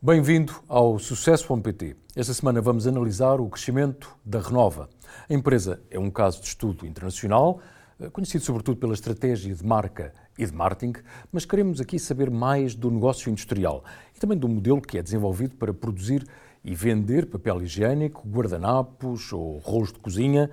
Bem-vindo ao Sucesso.pt. Esta semana vamos analisar o crescimento da Renova. A empresa é um caso de estudo internacional, eh, conhecido sobretudo pela estratégia de marca e de marketing, mas queremos aqui saber mais do negócio industrial e também do modelo que é desenvolvido para produzir e vender papel higiênico, guardanapos ou rolos de cozinha,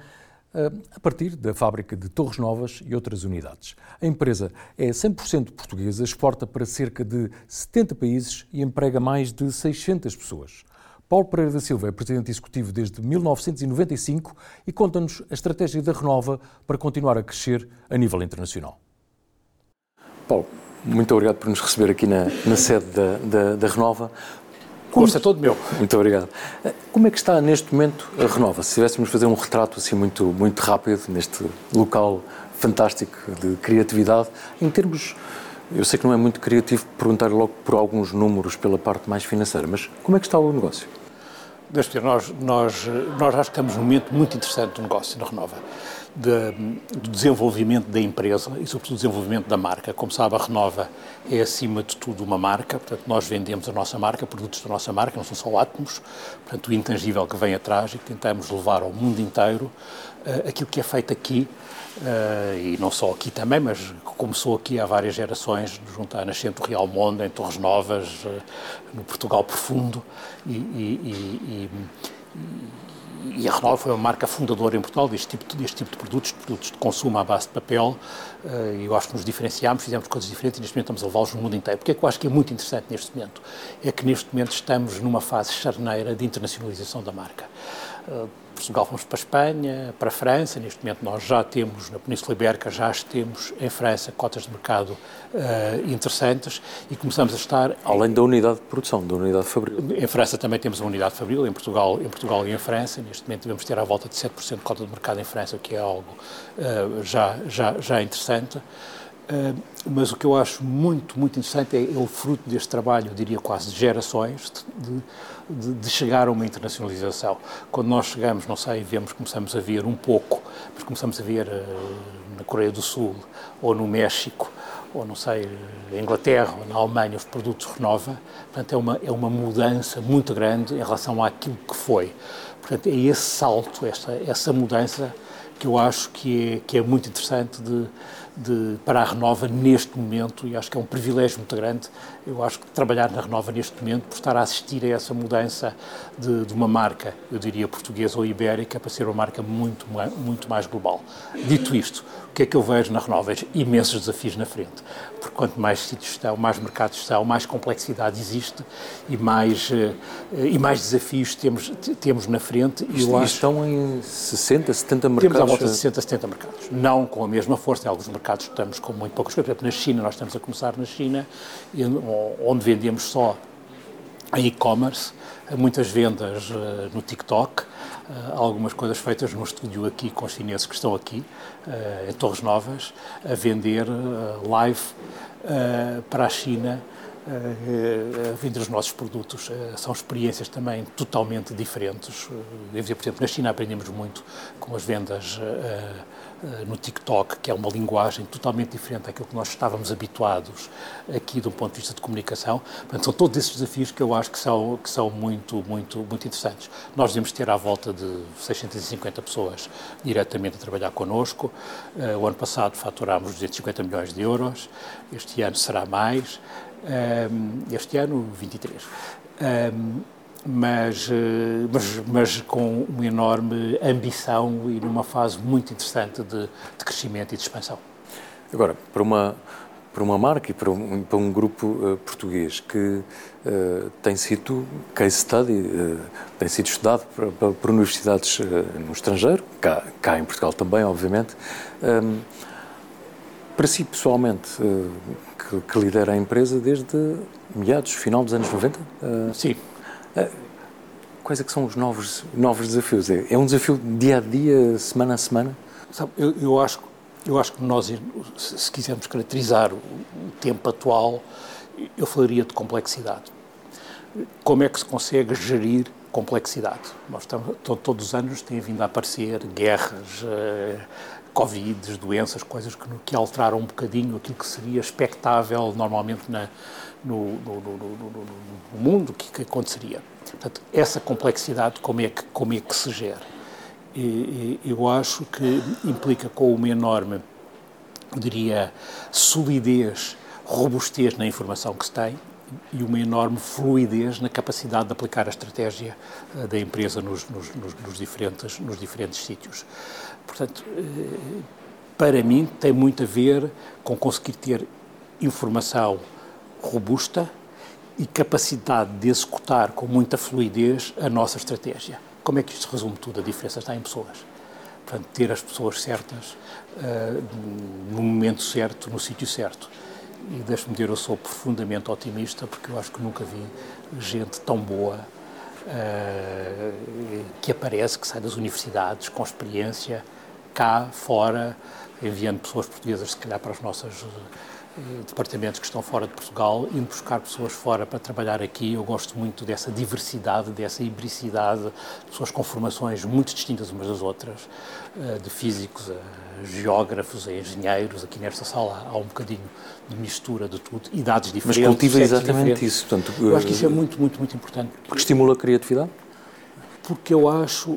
a partir da fábrica de Torres Novas e outras unidades. A empresa é 100% portuguesa, exporta para cerca de 70 países e emprega mais de 600 pessoas. Paulo Pereira da Silva é presidente executivo desde 1995 e conta-nos a estratégia da Renova para continuar a crescer a nível internacional. Paulo, muito obrigado por nos receber aqui na, na sede da, da, da Renova. Gosto é todo meu. Muito obrigado. Como é que está neste momento a Renova? Se tivéssemos fazer um retrato assim muito, muito rápido neste local fantástico de criatividade, em termos, eu sei que não é muito criativo perguntar logo por alguns números pela parte mais financeira, mas como é que está o negócio? Deixa nós, nós, nós já estamos num momento muito interessante do negócio na Renova de, do desenvolvimento da empresa e, sobretudo, do desenvolvimento da marca. Como sabe, a Renova é, acima de tudo, uma marca, portanto, nós vendemos a nossa marca, produtos da nossa marca, não são só átomos, portanto, o intangível que vem atrás e que tentamos levar ao mundo inteiro uh, aquilo que é feito aqui, uh, e não só aqui também, mas começou aqui há várias gerações, junto à nascente do Real Monde, em Torres Novas, uh, no Portugal profundo, e, e, e, e a Renova foi uma marca fundadora em Portugal deste tipo, deste tipo de produtos, de produtos de consumo à base de papel, eh, e eu acho que nos diferenciámos, fizemos coisas diferentes e neste momento estamos a levá-los no mundo inteiro. Porque é que eu acho que é muito interessante neste momento? É que neste momento estamos numa fase charneira de internacionalização da marca. Portugal fomos para a Espanha, para a França, neste momento nós já temos, na Península Ibérica, já temos em França cotas de mercado uh, interessantes e começamos a estar... Além da unidade de produção, da unidade fabril. Em França também temos uma unidade fabril, em Portugal, em Portugal e em França, neste momento devemos ter à volta de 7% de cota de mercado em França, o que é algo uh, já, já, já interessante. Uh, mas o que eu acho muito, muito interessante é, é, o fruto deste trabalho, eu diria quase de gerações, de, de, de, chegar a uma internacionalização. Quando nós chegamos, não sei, vemos, começamos a ver um pouco, mas começamos a ver uh, na Coreia do Sul, ou no México, ou não sei, na Inglaterra, ou na Alemanha, os produtos Renova. Portanto, é uma, é uma mudança muito grande em relação àquilo que foi. Portanto, é esse salto, essa, essa mudança que eu acho que é, que é muito interessante de de, para a Renova neste momento, e acho que é um privilégio muito grande, eu acho que trabalhar na Renova neste momento, por estar a assistir a essa mudança de, de uma marca, eu diria portuguesa ou ibérica, para ser uma marca muito, muito mais global. Dito isto, que é que eu vejo na Renova? Vejo imensos desafios na frente, porque quanto mais sítios estão, mais mercados estão, mais complexidade existe e mais, eh, e mais desafios temos, temos na frente. E eu acho, estão em 60, 70 mercados? Temos à volta de 60, 70 mercados. Não com a mesma força em alguns mercados estamos com muito poucas coisas. Por exemplo, na China, nós estamos a começar na China, onde vendemos só em e-commerce, muitas vendas uh, no TikTok, algumas coisas feitas no estúdio aqui com os chineses que estão aqui, uh, em Torres Novas, a vender live para a China a vender os nossos produtos. São experiências também totalmente diferentes. Devo dizer, por exemplo, na China aprendemos muito com as vendas no TikTok, que é uma linguagem totalmente diferente daquilo que nós estávamos habituados aqui do ponto de vista de comunicação. Portanto, são todos esses desafios que eu acho que são, que são muito, muito, muito interessantes. Nós devemos ter à volta de 650 pessoas diretamente a trabalhar connosco. Uh, o ano passado faturámos 250 milhões de euros, este ano será mais, um, este ano 23. Mas, eh, mas, mas, com uma enorme ambição e numa fase muito interessante de, de crescimento e de expansão. Agora, para uma, para uma marca e para um, para um grupo uh, português que uh, tem sido case study, uh, tem sido estudado por, por universidades no estrangeiro, cá, cá, em Portugal também, obviamente, um, ehm, para si pessoalmente, que, que, lidera a empresa desde meados, final dos anos 90? Sim. Eh, quais é que são os novos, novos desafios? É, é um desafio dia a dia, semana a semana? Sabe, eu, eu, acho, eu acho que nós, se quisermos caracterizar o, o tempo atual, eu falaria de complexidade. Como é que se consegue gerir complexidade? Nós estamos, todos os anos têm vindo a aparecer guerras, uh, Covid, doenças, coisas que, que, alteraram um bocadinho aquilo que seria expectável normalmente na, no, no, no, no, mundo, que, que aconteceria. Portanto, essa complexidade, como é que, como é que se gera? E, eu acho que implica com uma enorme, diria, solidez, robustez na informação que se tem, e uma enorme fluidez na capacidade de aplicar a estratégia uh, da empresa nos, nos, nos, diferentes, nos diferentes sítios. Portanto, uh, para mim, tem muito a ver com conseguir ter informação robusta e capacidade de executar com muita fluidez a nossa estratégia. Como é que isto resume tudo? A diferença está em pessoas. Portanto, ter as pessoas certas uh, no momento certo, no sítio certo e deixe-me dizer, eu sou profundamente otimista porque eu acho que nunca vi gente tão boa uh, que aparece, que sai das universidades com experiência cá, fora, enviando pessoas portuguesas, se calhar, para as nossas departamentos que estão fora de Portugal, indo buscar pessoas fora para trabalhar aqui. Eu gosto muito dessa diversidade, dessa hibricidade, pessoas com formações muito distintas umas das outras, eh, de físicos a geógrafos, a engenheiros. Aqui nesta sala há um bocadinho de mistura de tudo, idades diferentes. Mas cultiva exatamente diferentes. isso. Portanto, eu acho que isso é muito, muito, muito importante. Porque estimula a criatividade? Porque eu acho,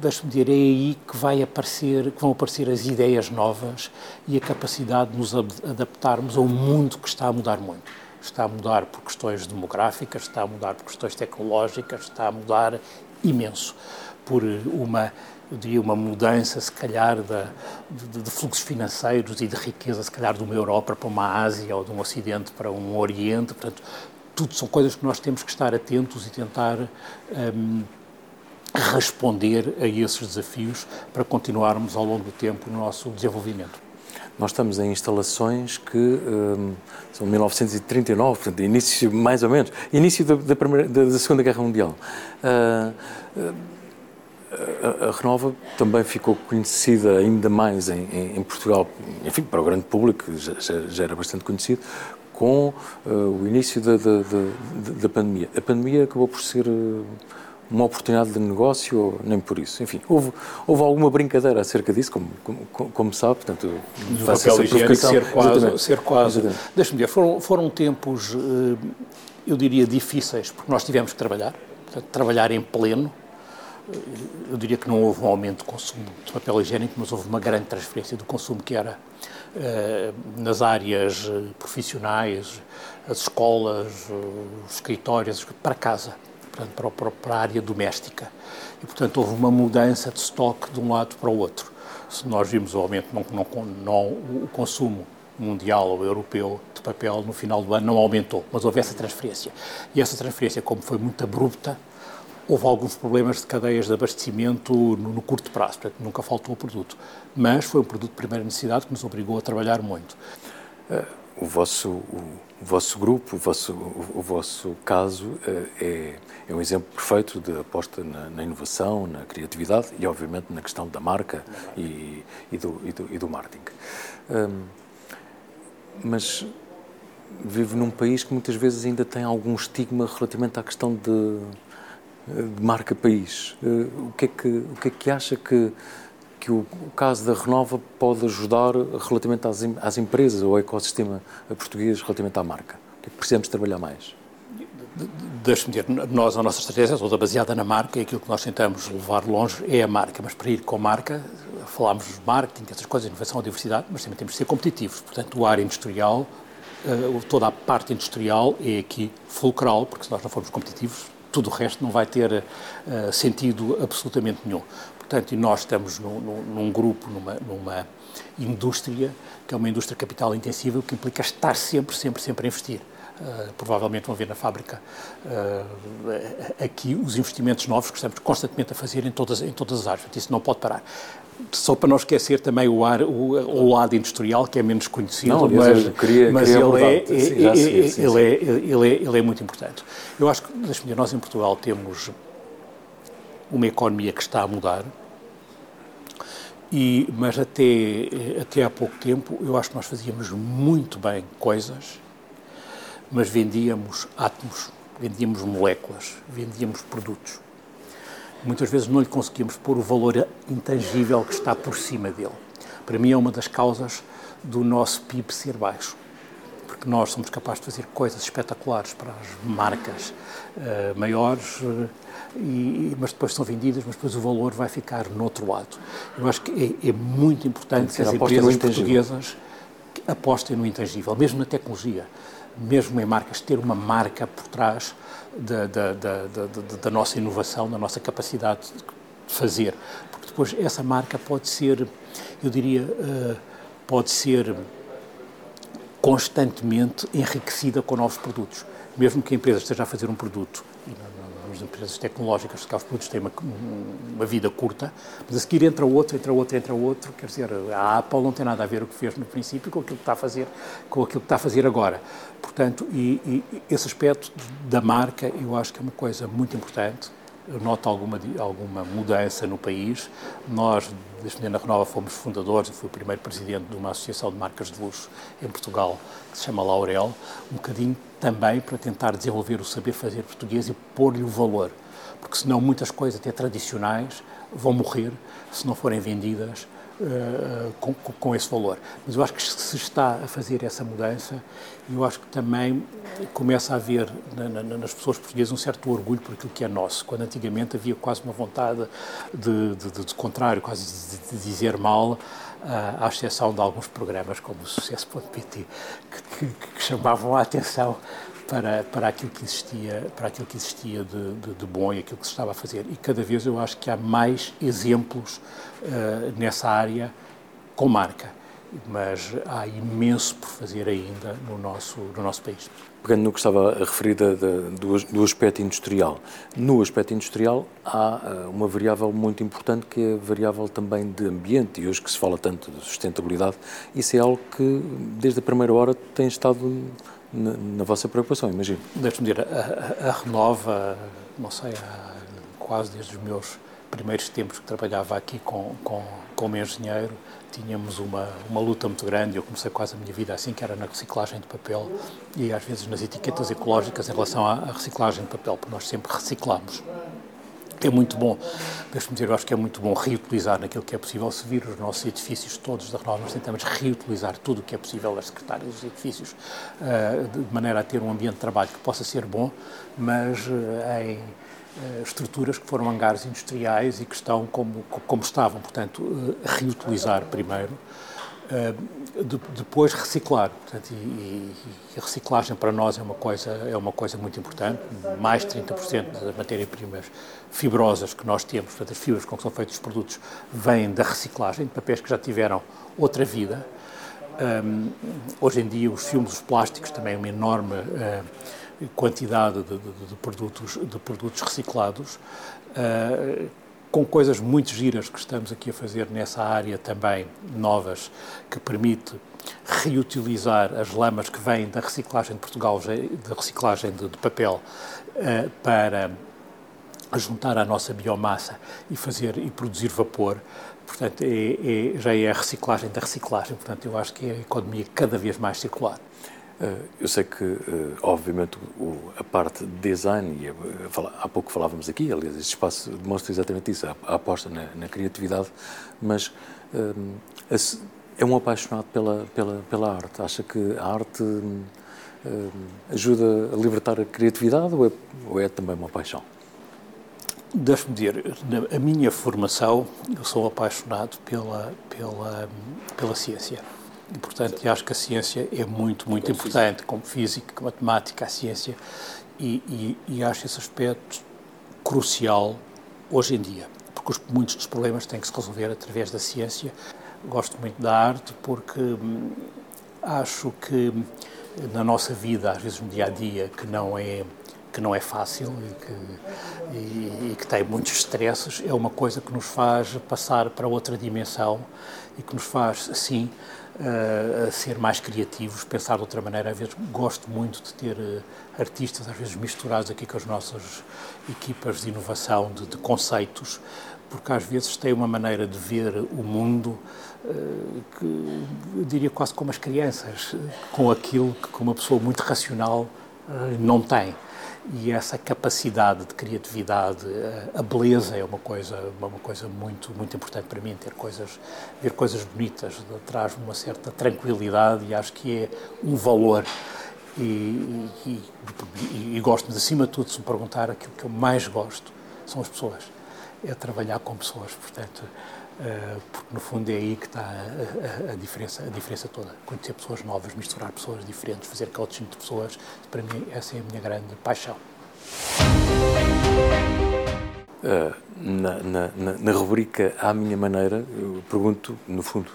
deixe-me dizer, é aí que, vai aparecer, que vão aparecer as ideias novas e a capacidade de nos adaptarmos a um mundo que está a mudar muito. Está a mudar por questões demográficas, está a mudar por questões tecnológicas, está a mudar imenso por uma, eu diria, uma mudança, se calhar, de, de, fluxos financeiros e de riqueza, se calhar, de uma Europa para uma Ásia ou de um Ocidente para um Oriente. Portanto, tudo são coisas que nós temos que estar atentos e tentar um, responder a esses desafios para continuarmos ao longo do tempo no nosso desenvolvimento. Nós estamos em instalações que um, são 1939, portanto, início, mais ou menos, início da, da, primeira, da, da Segunda Guerra Mundial. Uh, uh, a, a Renova também ficou conhecida ainda mais em, em, em, Portugal, enfim, para o grande público, já, já era bastante conhecido, com uh, o início da, da, da, da, pandemia. A pandemia acabou por ser uma oportunidade de negócio, ou nem por isso. Enfim, houve, houve alguma brincadeira acerca disso, como, como, como sabe, portanto, do papel higiênico ser quase. Ser quase. Deixa-me dizer, foram, foram tempos, eh, eu diria, difíceis, porque nós tivemos que trabalhar, portanto, trabalhar em pleno. Eh, eu diria que não houve um aumento de consumo de papel higiênico, mas houve uma grande transferência do consumo que era eh, nas áreas profissionais, as escolas, os escritórios, para casa portanto, para, para a área doméstica. E, portanto, houve uma mudança de estoque de um lado para o outro. Se nós vimos o aumento, não, não, não, o consumo mundial ou europeu de papel no final do ano não aumentou, mas houve essa transferência. E essa transferência, como foi muito abrupta, houve alguns problemas de cadeias de abastecimento no, no curto prazo, portanto, nunca faltou o produto. Mas foi um produto de primeira necessidade que nos obrigou a trabalhar muito. Uh, o vosso, o, o vosso grupo, o vosso, o, o vosso caso uh, é é um exemplo perfeito de aposta na, na, inovação, na criatividade e, obviamente, na questão da marca e, e, do, e, do, e do, marketing. Um, mas vive num país que muitas vezes ainda tem algum estigma relativamente à questão de, de marca-país. Uh, o, que é que, o que é que acha que, que o, o, caso da Renova pode ajudar relativamente às, às empresas ou ao ecossistema português relativamente à marca? O que é que precisamos trabalhar mais? deixe-me dizer, nós, a nossa estratégia é toda baseada na marca e aquilo que nós tentamos levar longe é a marca, mas para ir com a marca, falámos de marketing, essas coisas, inovação, diversidade, mas também temos de ser competitivos. Portanto, o área industrial, eh, toda a parte industrial é aqui fulcral, porque se nós não formos competitivos, tudo o resto não vai ter uh, sentido absolutamente nenhum. Portanto, e nós estamos num, num grupo, numa, numa indústria, que é uma indústria capital intensiva, o que implica estar sempre, sempre, sempre a investir. Uh, provavelmente vão ver na fábrica uh, aqui os investimentos novos que estamos constantemente a fazer em todas, em todas as áreas. Portanto, isso não pode parar. Só para não esquecer também o, ar, o, o lado industrial, que é menos conhecido, não, mas, queria, mas queria ele, é, sim, sim, ele, sim, ele, é, ele, é, ele é muito importante. Eu acho que, deixa-me dizer, nós em Portugal temos uma economia que está a mudar, e, mas até, até há pouco tempo eu acho que nós fazíamos muito bem coisas mas vendíamos átomos, vendíamos moléculas, vendíamos produtos. Muitas vezes não lhe conseguíamos pôr o valor intangível que está por cima dele. para mim é uma das causas do nosso PIB ser baixo. Porque nós somos capazes de fazer coisas espetaculares para as marcas uh, maiores, uh, e, mas depois são vendidas, mas depois o valor vai ficar no outro lado. Eu acho que é, é muito importante que as empresas portuguesas apostem no intangível, mesmo na tecnologia, mesmo em marcas, ter uma marca por trás da, da, da, da nossa inovação, da nossa capacidade de fazer. Porque depois essa marca pode ser, eu diria, uh, pode ser constantemente enriquecida com novos produtos. Mesmo que a empresa esteja a fazer um produto as empresas tecnológicas, os produtos têm uma, uma, vida curta, mas a seguir entra outro, entra outro, entra outro, quer dizer, a Apple não tem nada a ver o que fez no princípio com aquilo que está a fazer, com aquilo que está a fazer agora. Portanto, e, e esse aspecto da marca, eu acho que é uma coisa muito importante, eu noto alguma, alguma mudança no país. Nós, desde Menina Renova, fomos fundadores, eu fui o primeiro presidente de uma associação de marcas de luxo em Portugal, que se chama Laurel, um bocadinho também para tentar desenvolver o saber fazer português e pôr-lhe o valor. Porque senão muitas coisas, até tradicionais, vão morrer se não forem vendidas uh, com, com, esse valor. Mas eu acho que se está a fazer essa mudança, eu acho que também começa a haver na, na, nas pessoas portuguesas um certo orgulho por aquilo que é nosso, quando antigamente havia quase uma vontade de, de, de, de contrário, quase de, dizer mal, à exceção de alguns programas como o Sucesso.pt, que, que, que, chamavam a atenção para, para aquilo que existia, para aquilo que existia de, de, de, bom e aquilo que se estava a fazer. E cada vez eu acho que há mais exemplos uh, nessa área com marca, mas há imenso por fazer ainda no nosso, no nosso país. Pegando no que estava a referir do, do, aspecto industrial, no aspecto industrial há uh, uma variável muito importante que é a variável também de ambiente, e hoje que se fala tanto de sustentabilidade, isso é algo que desde a primeira hora tem estado na, vossa preocupação, imagino. Deixe-me dizer, a, a, a, Renova, não sei, quase desde os meus primeiros tempos que trabalhava aqui com, com, como engenheiro, tínhamos uma, uma luta muito grande. Eu comecei quase a minha vida assim, que era na reciclagem de papel e às vezes nas etiquetas ecológicas em relação à, à reciclagem de papel, porque nós sempre reciclamos é muito bom, deixe-me dizer, eu acho que é muito bom reutilizar naquilo que é possível. Se vir os nossos edifícios todos da Renova, nós tentamos reutilizar tudo o que é possível as secretárias dos edifícios, uh, de maneira a ter um ambiente de trabalho que possa ser bom, mas uh, em uh, estruturas que foram hangares industriais e que estão como, como estavam. Portanto, reutilizar primeiro. De, depois reciclar. Portanto, e, e, a reciclagem para nós é uma coisa, é uma coisa muito importante. Mais de 30% das matérias-primas fibrosas que nós temos, portanto, as fibras com que são feitos os produtos, vêm da reciclagem, de papéis que já tiveram outra vida. Um, hoje em dia, os filmes, os plásticos, também uma enorme uh, quantidade de, de, de, produtos, de produtos reciclados. Uh, com coisas muito giras que estamos aqui a fazer nessa área também, novas, que permite reutilizar as lamas que vêm da reciclagem de Portugal, da reciclagem de, de papel, uh, para juntar à nossa biomassa e fazer e produzir vapor. Portanto, é, é, já é a reciclagem da reciclagem. Portanto, eu acho que é a economia cada vez mais circular. Eh, eu sei que, eh, obviamente, a parte de design, e há pouco falávamos aqui, aliás, este espaço demonstra exatamente isso, a aposta na, na criatividade, mas eh, é um apaixonado pela, pela, pela arte. Acha que a arte ajuda a libertar a criatividade ou é, ou é também uma paixão? Deixe-me dizer, a minha formação, eu sou apaixonado pela, pela, pela ciência e, portanto, acho que a ciência é muito, muito como importante, física. como física, como matemática, a ciência, e, e, e, acho esse aspecto crucial hoje em dia, porque os, muitos dos problemas têm que se resolver através da ciência. Gosto muito da arte porque hum, acho que na nossa vida, às vezes no dia a dia, que não é que não é fácil e que, e, e que tem muitos estresses, é uma coisa que nos faz passar para outra dimensão e que nos faz, sim, uh, ser mais criativos, pensar de outra maneira. Às vezes gosto muito de ter uh, artistas, às vezes misturados aqui com as nossas equipas de inovação, de, de conceitos, porque às vezes têm uma maneira de ver o mundo uh, que eu diria quase como as crianças, com aquilo que uma pessoa muito racional não tem. E essa capacidade de criatividade, eh, a beleza é uma coisa, uma coisa muito, muito importante para mim, ter coisas, ver coisas bonitas, traz-me uma certa tranquilidade e acho que é um valor. E, e, e, e gosto, acima de tudo, se me perguntar, aquilo que eu mais gosto são as pessoas, é trabalhar com pessoas, portanto, porque no fundo é aí que está a, a, a, diferença, a diferença toda. Conhecer pessoas novas, misturar pessoas diferentes, fazer coaching de pessoas, para mim essa é a minha grande paixão. Uh, na, na, na, na rubrica À Minha Maneira, eu pergunto, no fundo,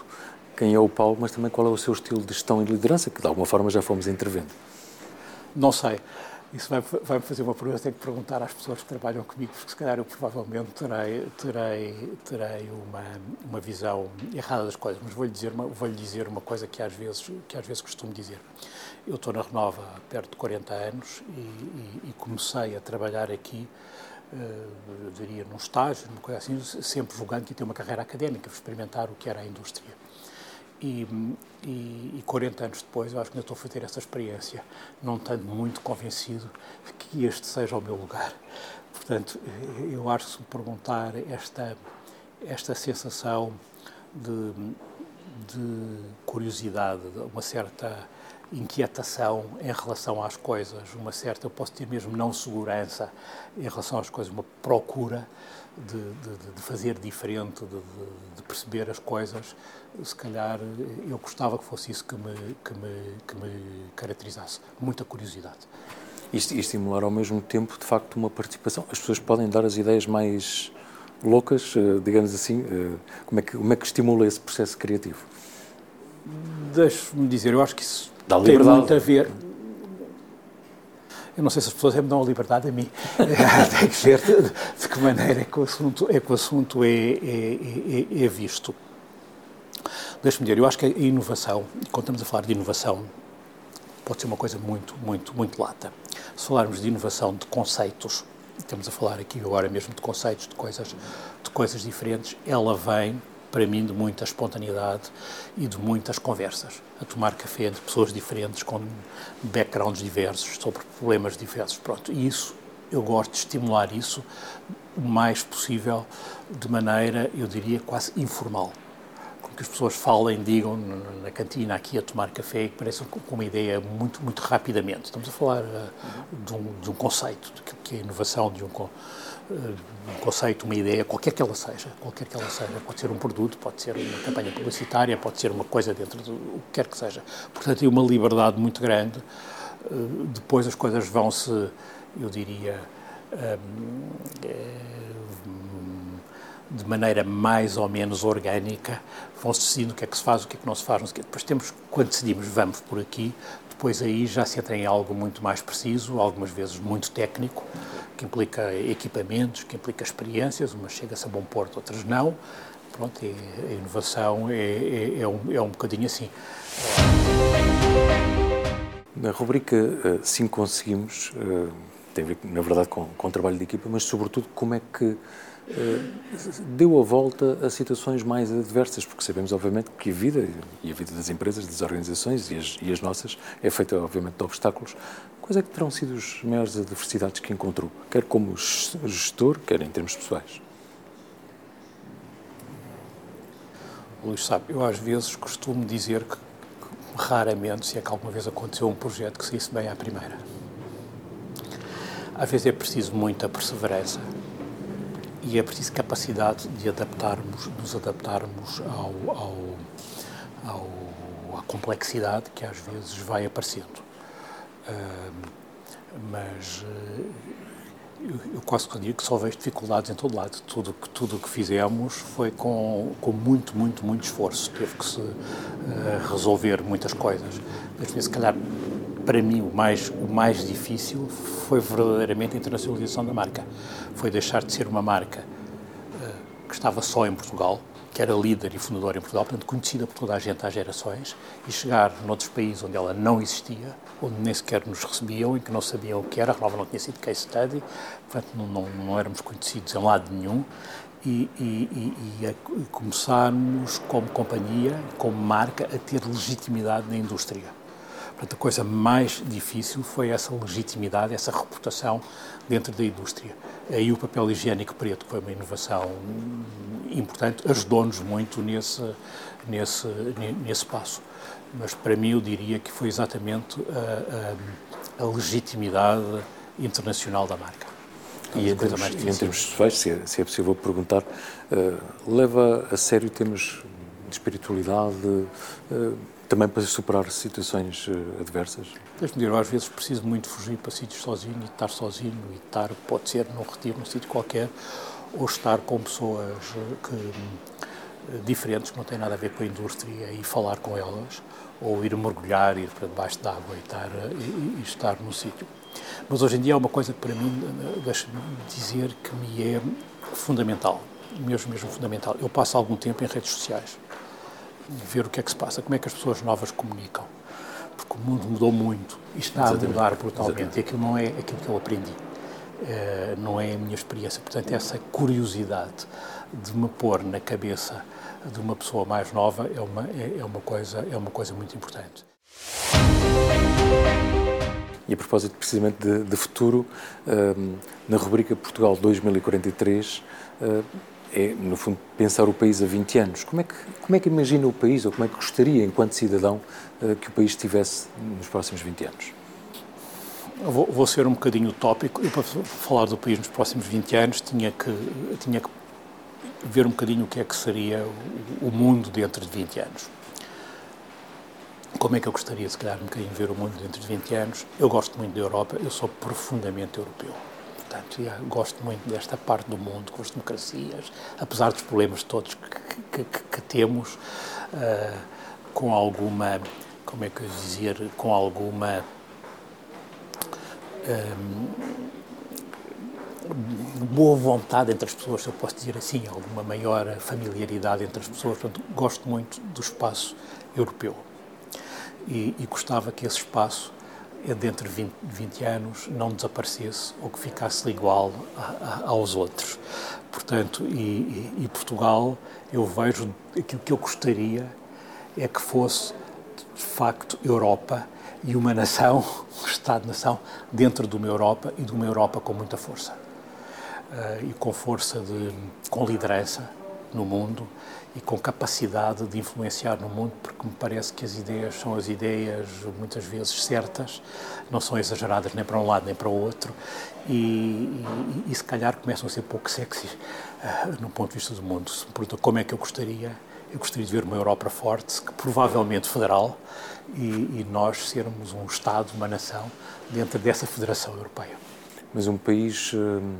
quem é o Paulo, mas também qual é o seu estilo de gestão e liderança, que de alguma forma já fomos intervendo. Não sei. Isso vai, vai fazer uma pergunta, tenho que perguntar às pessoas que trabalham comigo, porque se calhar eu provavelmente terei, terei, terei uma, uma visão errada das coisas, mas vou-lhe dizer, uma, vou dizer uma coisa que às, vezes, que às vezes costumo dizer. Eu estou na Renova há perto de 40 anos e, e, e comecei a trabalhar aqui, uh, eu diria, num estágio, numa coisa assim, sempre julgando que ia ter uma carreira académica, experimentar o que era a indústria. E, e, e 40 anos depois, eu acho que ainda estou a fazer essa experiência, não estando muito convencido de que este seja o meu lugar. Portanto, eu acho que se me perguntar esta, esta sensação de, de curiosidade, uma certa inquietação em relação às coisas, uma certa, eu posso ter mesmo não segurança em relação às coisas, uma procura de, de, de fazer diferente, de, de, perceber as coisas, se calhar eu gostava que fosse isso que me, que me, que me caracterizasse. Muita curiosidade. E, estimular ao mesmo tempo, de facto, uma participação. As pessoas podem dar as ideias mais loucas, eh, digamos assim. Eh, como é que, como é que estimula esse processo criativo? Deixe-me dizer, eu acho que isso Dá tem muito a ver. Eu não sei se as pessoas me dão a liberdade a mim. tem que ver de, de, que maneira é que o assunto é, que o assunto é, é, é, é visto. Deixa-me dizer, eu acho que a inovação, quando estamos a falar de inovação, pode ser uma coisa muito, muito, muito lata. Se falarmos de inovação de conceitos, estamos a falar aqui agora mesmo de conceitos, de coisas, de coisas diferentes, ela vem para mim, de muita espontaneidade e de muitas conversas. A tomar café entre pessoas diferentes, com backgrounds diversos, sobre problemas diversos. Pronto, e isso, eu gosto de estimular isso o mais possível, de maneira, eu diria, quase informal. Que as pessoas falem, digam na cantina aqui a tomar café, que pareçam com uma ideia muito, muito rapidamente. Estamos a falar uh, de, um, de um conceito, de que é inovação de um um conceito, uma ideia, qualquer que ela seja, qualquer que ela seja, pode ser um produto, pode ser uma campanha publicitária, pode ser uma coisa dentro do o que quer que seja. Portanto, tem uma liberdade muito grande. Eh, depois as coisas vão se, eu diria, eh, de maneira mais ou menos orgânica, vão-se decidindo o que é que se faz, o que é que não se faz. Depois temos, quando decidimos vamos por aqui, depois aí já se entra em algo muito mais preciso, algumas vezes muito técnico, que implica equipamentos, que implica experiências, umas chega-se a bom porto, outras não. Pronto, a inovação é, é, é, um, é um bocadinho assim. Na rubrica Sim Conseguimos, uh, tem a ver, na verdade, com, com o trabalho de equipa, mas, sobretudo, como é que eh, deu a volta a situações mais adversas, porque sabemos, obviamente, que a vida, e a vida das empresas, das organizações e as, e as nossas, é feita, obviamente, de obstáculos. Quais é que terão sido as maiores adversidades que encontrou, quer como gestor, quer em termos pessoais? Luís sabe, eu às vezes costumo dizer que, que raramente, se é que alguma vez aconteceu um projeto que saísse bem à primeira. Às vezes é preciso muita perseverança, e é preciso capacidade de adaptarmos, nos adaptarmos ao, ao, ao, à complexidade que às vezes vai aparecendo. Uh, mas uh, eu, eu quase que digo que só vejo dificuldades em todo lado. Tudo que tudo que fizemos foi com, com muito, muito, muito esforço. Teve que se uh, resolver muitas coisas. Mas, se calhar, para mim, o mais, o mais difícil foi verdadeiramente a internacionalização da marca. Foi deixar de ser uma marca uh, que estava só em Portugal, que era líder e fundadora em Portugal, portanto, conhecida por toda a gente há gerações, e chegar noutros países onde ela não existia, onde nem sequer nos recebiam e que não sabiam o que era, a Renova não tinha sido case study, portanto, não, não, não éramos conhecidos em lado nenhum, e, e, e, e, começarmos como companhia, como marca, a ter legitimidade na indústria Portanto, a coisa mais difícil foi essa legitimidade, essa reputação dentro da indústria. Aí o papel higiênico preto foi uma inovação importante, ajudou-nos muito nesse, nesse, nesse passo. Mas para mim eu diria que foi exatamente a, a, a legitimidade internacional da marca. E em termos, em termos pessoais, se é, se é possível perguntar, uh, leva a sério temas de espiritualidade, uh, também para superar situações uh, adversas? Deixe-me dizer, às vezes preciso muito fugir para sítios sozinho e estar sozinho e estar, pode ser num retiro, num sítio qualquer, ou estar com pessoas que, eh, diferentes, que não têm nada a ver com a indústria e falar com elas, ou ir mergulhar, ir para debaixo d'água e estar, e, e estar no sítio. Mas hoje em dia há uma coisa que para mim, eh, deixa-me dizer, que me é fundamental, mesmo, mesmo fundamental. Eu passo algum tempo em redes sociais ver o que é que se passa, como é que as pessoas novas comunicam. Porque o mundo mudou muito e está Exatamente. a mudar brutalmente. Exatamente. E aquilo não é aquilo que eu aprendi. Uh, não é a minha experiência. Portanto, essa curiosidade de me pôr na cabeça de uma pessoa mais nova é uma, é, é uma, coisa, é uma coisa muito importante. E a propósito precisamente de, de futuro, uh, na rubrica Portugal 2043, uh, é, no fundo, pensar o país a 20 anos. Como é que, como é que imagina o país, ou como é que gostaria, enquanto cidadão, eh, que o país estivesse nos próximos 20 anos? Vou, vou, ser um bocadinho utópico. Eu, para falar do país nos próximos 20 anos, tinha que, tinha que ver um bocadinho o que é que seria o, o mundo dentro de 20 anos. Como é que eu gostaria, se calhar, um bocadinho ver o mundo dentro de 20 anos? Eu gosto muito da Europa, eu sou profundamente europeu. Portanto, gosto muito desta parte do mundo, com as democracias, apesar dos problemas todos que, que, que, temos, uh, com alguma, como é que eu dizer, com alguma um, eh, boa vontade entre as pessoas, se eu posso dizer assim, alguma maior familiaridade entre as pessoas. Portanto, gosto muito do espaço europeu e, e gostava que esse espaço dentro de 20, 20, anos não desaparecesse ou que ficasse igual a, a, aos outros. Portanto, e, e, e, Portugal, eu vejo aquilo que eu gostaria é que fosse de facto Europa e uma nação, um Estado-nação dentro de uma Europa e de uma Europa com muita força. Uh, e com força de, com liderança no mundo e com capacidade de influenciar no mundo, porque me parece que as ideias são as ideias muitas vezes certas, não são exageradas nem para um lado nem para o outro, e, e, e se calhar começam a ser pouco sexy uh, no ponto de vista do mundo. Se me perguntam como é que eu gostaria, eu gostaria de ver uma Europa forte, que provavelmente federal, e, e nós sermos um Estado, uma nação, dentro dessa Federação Europeia. Mas um país, hum,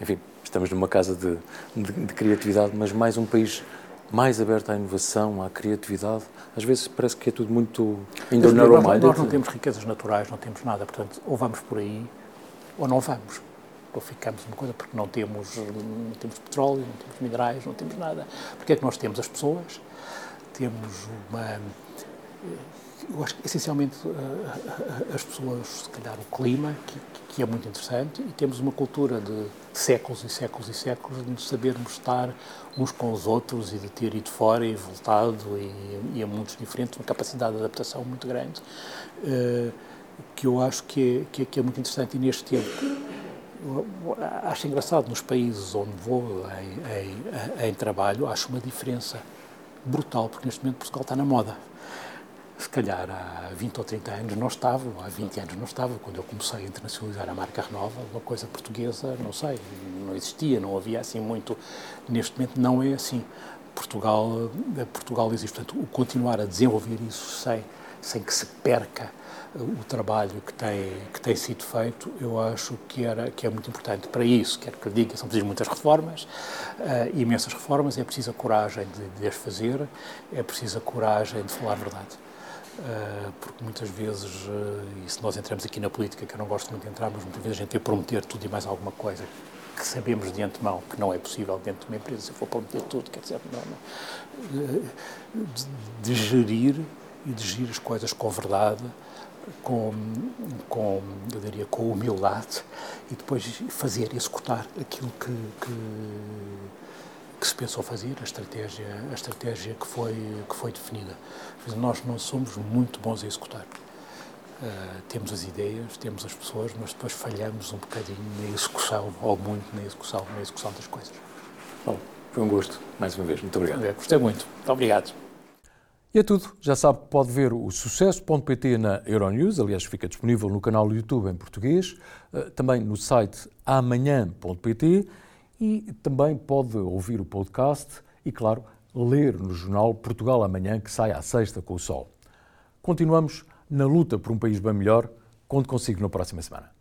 enfim, estamos numa casa de, de, de criatividade, mas mais um país mais aberto à inovação, à criatividade. Às vezes parece que é tudo muito ainda nós, nós não temos riquezas naturais, não temos nada, portanto, ou vamos por aí ou não vamos. Ou ficamos uma coisa porque não temos, não temos petróleo, não temos minerais, não temos nada. Porque é que nós temos as pessoas, temos uma eu acho que essencialmente eh, eh, as pessoas, se calhar o clima, que, que é muito interessante, e temos uma cultura de séculos e séculos e séculos de sabermos estar uns com os outros e de ter ido fora e voltado e, e a mundos diferentes, uma capacidade de adaptação muito grande, uh, que eu acho que é, que é, que, é, muito interessante. E neste tempo, acho engraçado, nos países onde vou em, em, em trabalho, acho uma diferença brutal, porque neste momento Portugal está na moda se calhar há 20 ou 30 anos não estava, há 20 anos não estava, quando eu comecei a internacionalizar a marca Renova, uma coisa portuguesa, não sei, não existia, não havia assim muito. Neste momento não é assim. Portugal, eh, Portugal existe. Portanto, o continuar a desenvolver isso sem, sem que se perca eh, o trabalho que tem, que tem sido feito, eu acho que, era, que é muito importante. Para isso, quero que lhe diga, são precisas muitas reformas, uh, imensas reformas, é preciso a coragem de, de as fazer, é preciso a coragem de falar a verdade. Uh, porque muitas vezes, uh, e se nós entramos aqui na política, que eu não gosto muito de entrar, mas muitas vezes a gente tem prometer tudo e mais alguma coisa que sabemos de antemão que não é possível dentro de uma empresa, se for prometer tudo, quer dizer, não, não. Uh, de, de, gerir e de gerir as coisas com verdade, com, com, eu diria, com humildade e depois fazer, executar aquilo que, que que se pensou fazer, a estratégia, a estratégia que, foi, que foi definida. Nós não somos muito bons a executar. Uh, temos as ideias, temos as pessoas, mas depois falhamos um bocadinho na execução, ou muito na execução, na execução das coisas. Bom, foi um gosto, mais uma vez. Muito obrigado. É, gostei muito. Muito obrigado. E é tudo. Já sabe que pode ver o sucesso.pt na Euronews, aliás, fica disponível no canal do YouTube em português, uh, também no site amanhã.pt e também pode ouvir o podcast e, claro, ler no jornal Portugal Amanhã, que sai à sexta com o sol. Continuamos na luta por um país bem melhor. Conto consigo na próxima semana.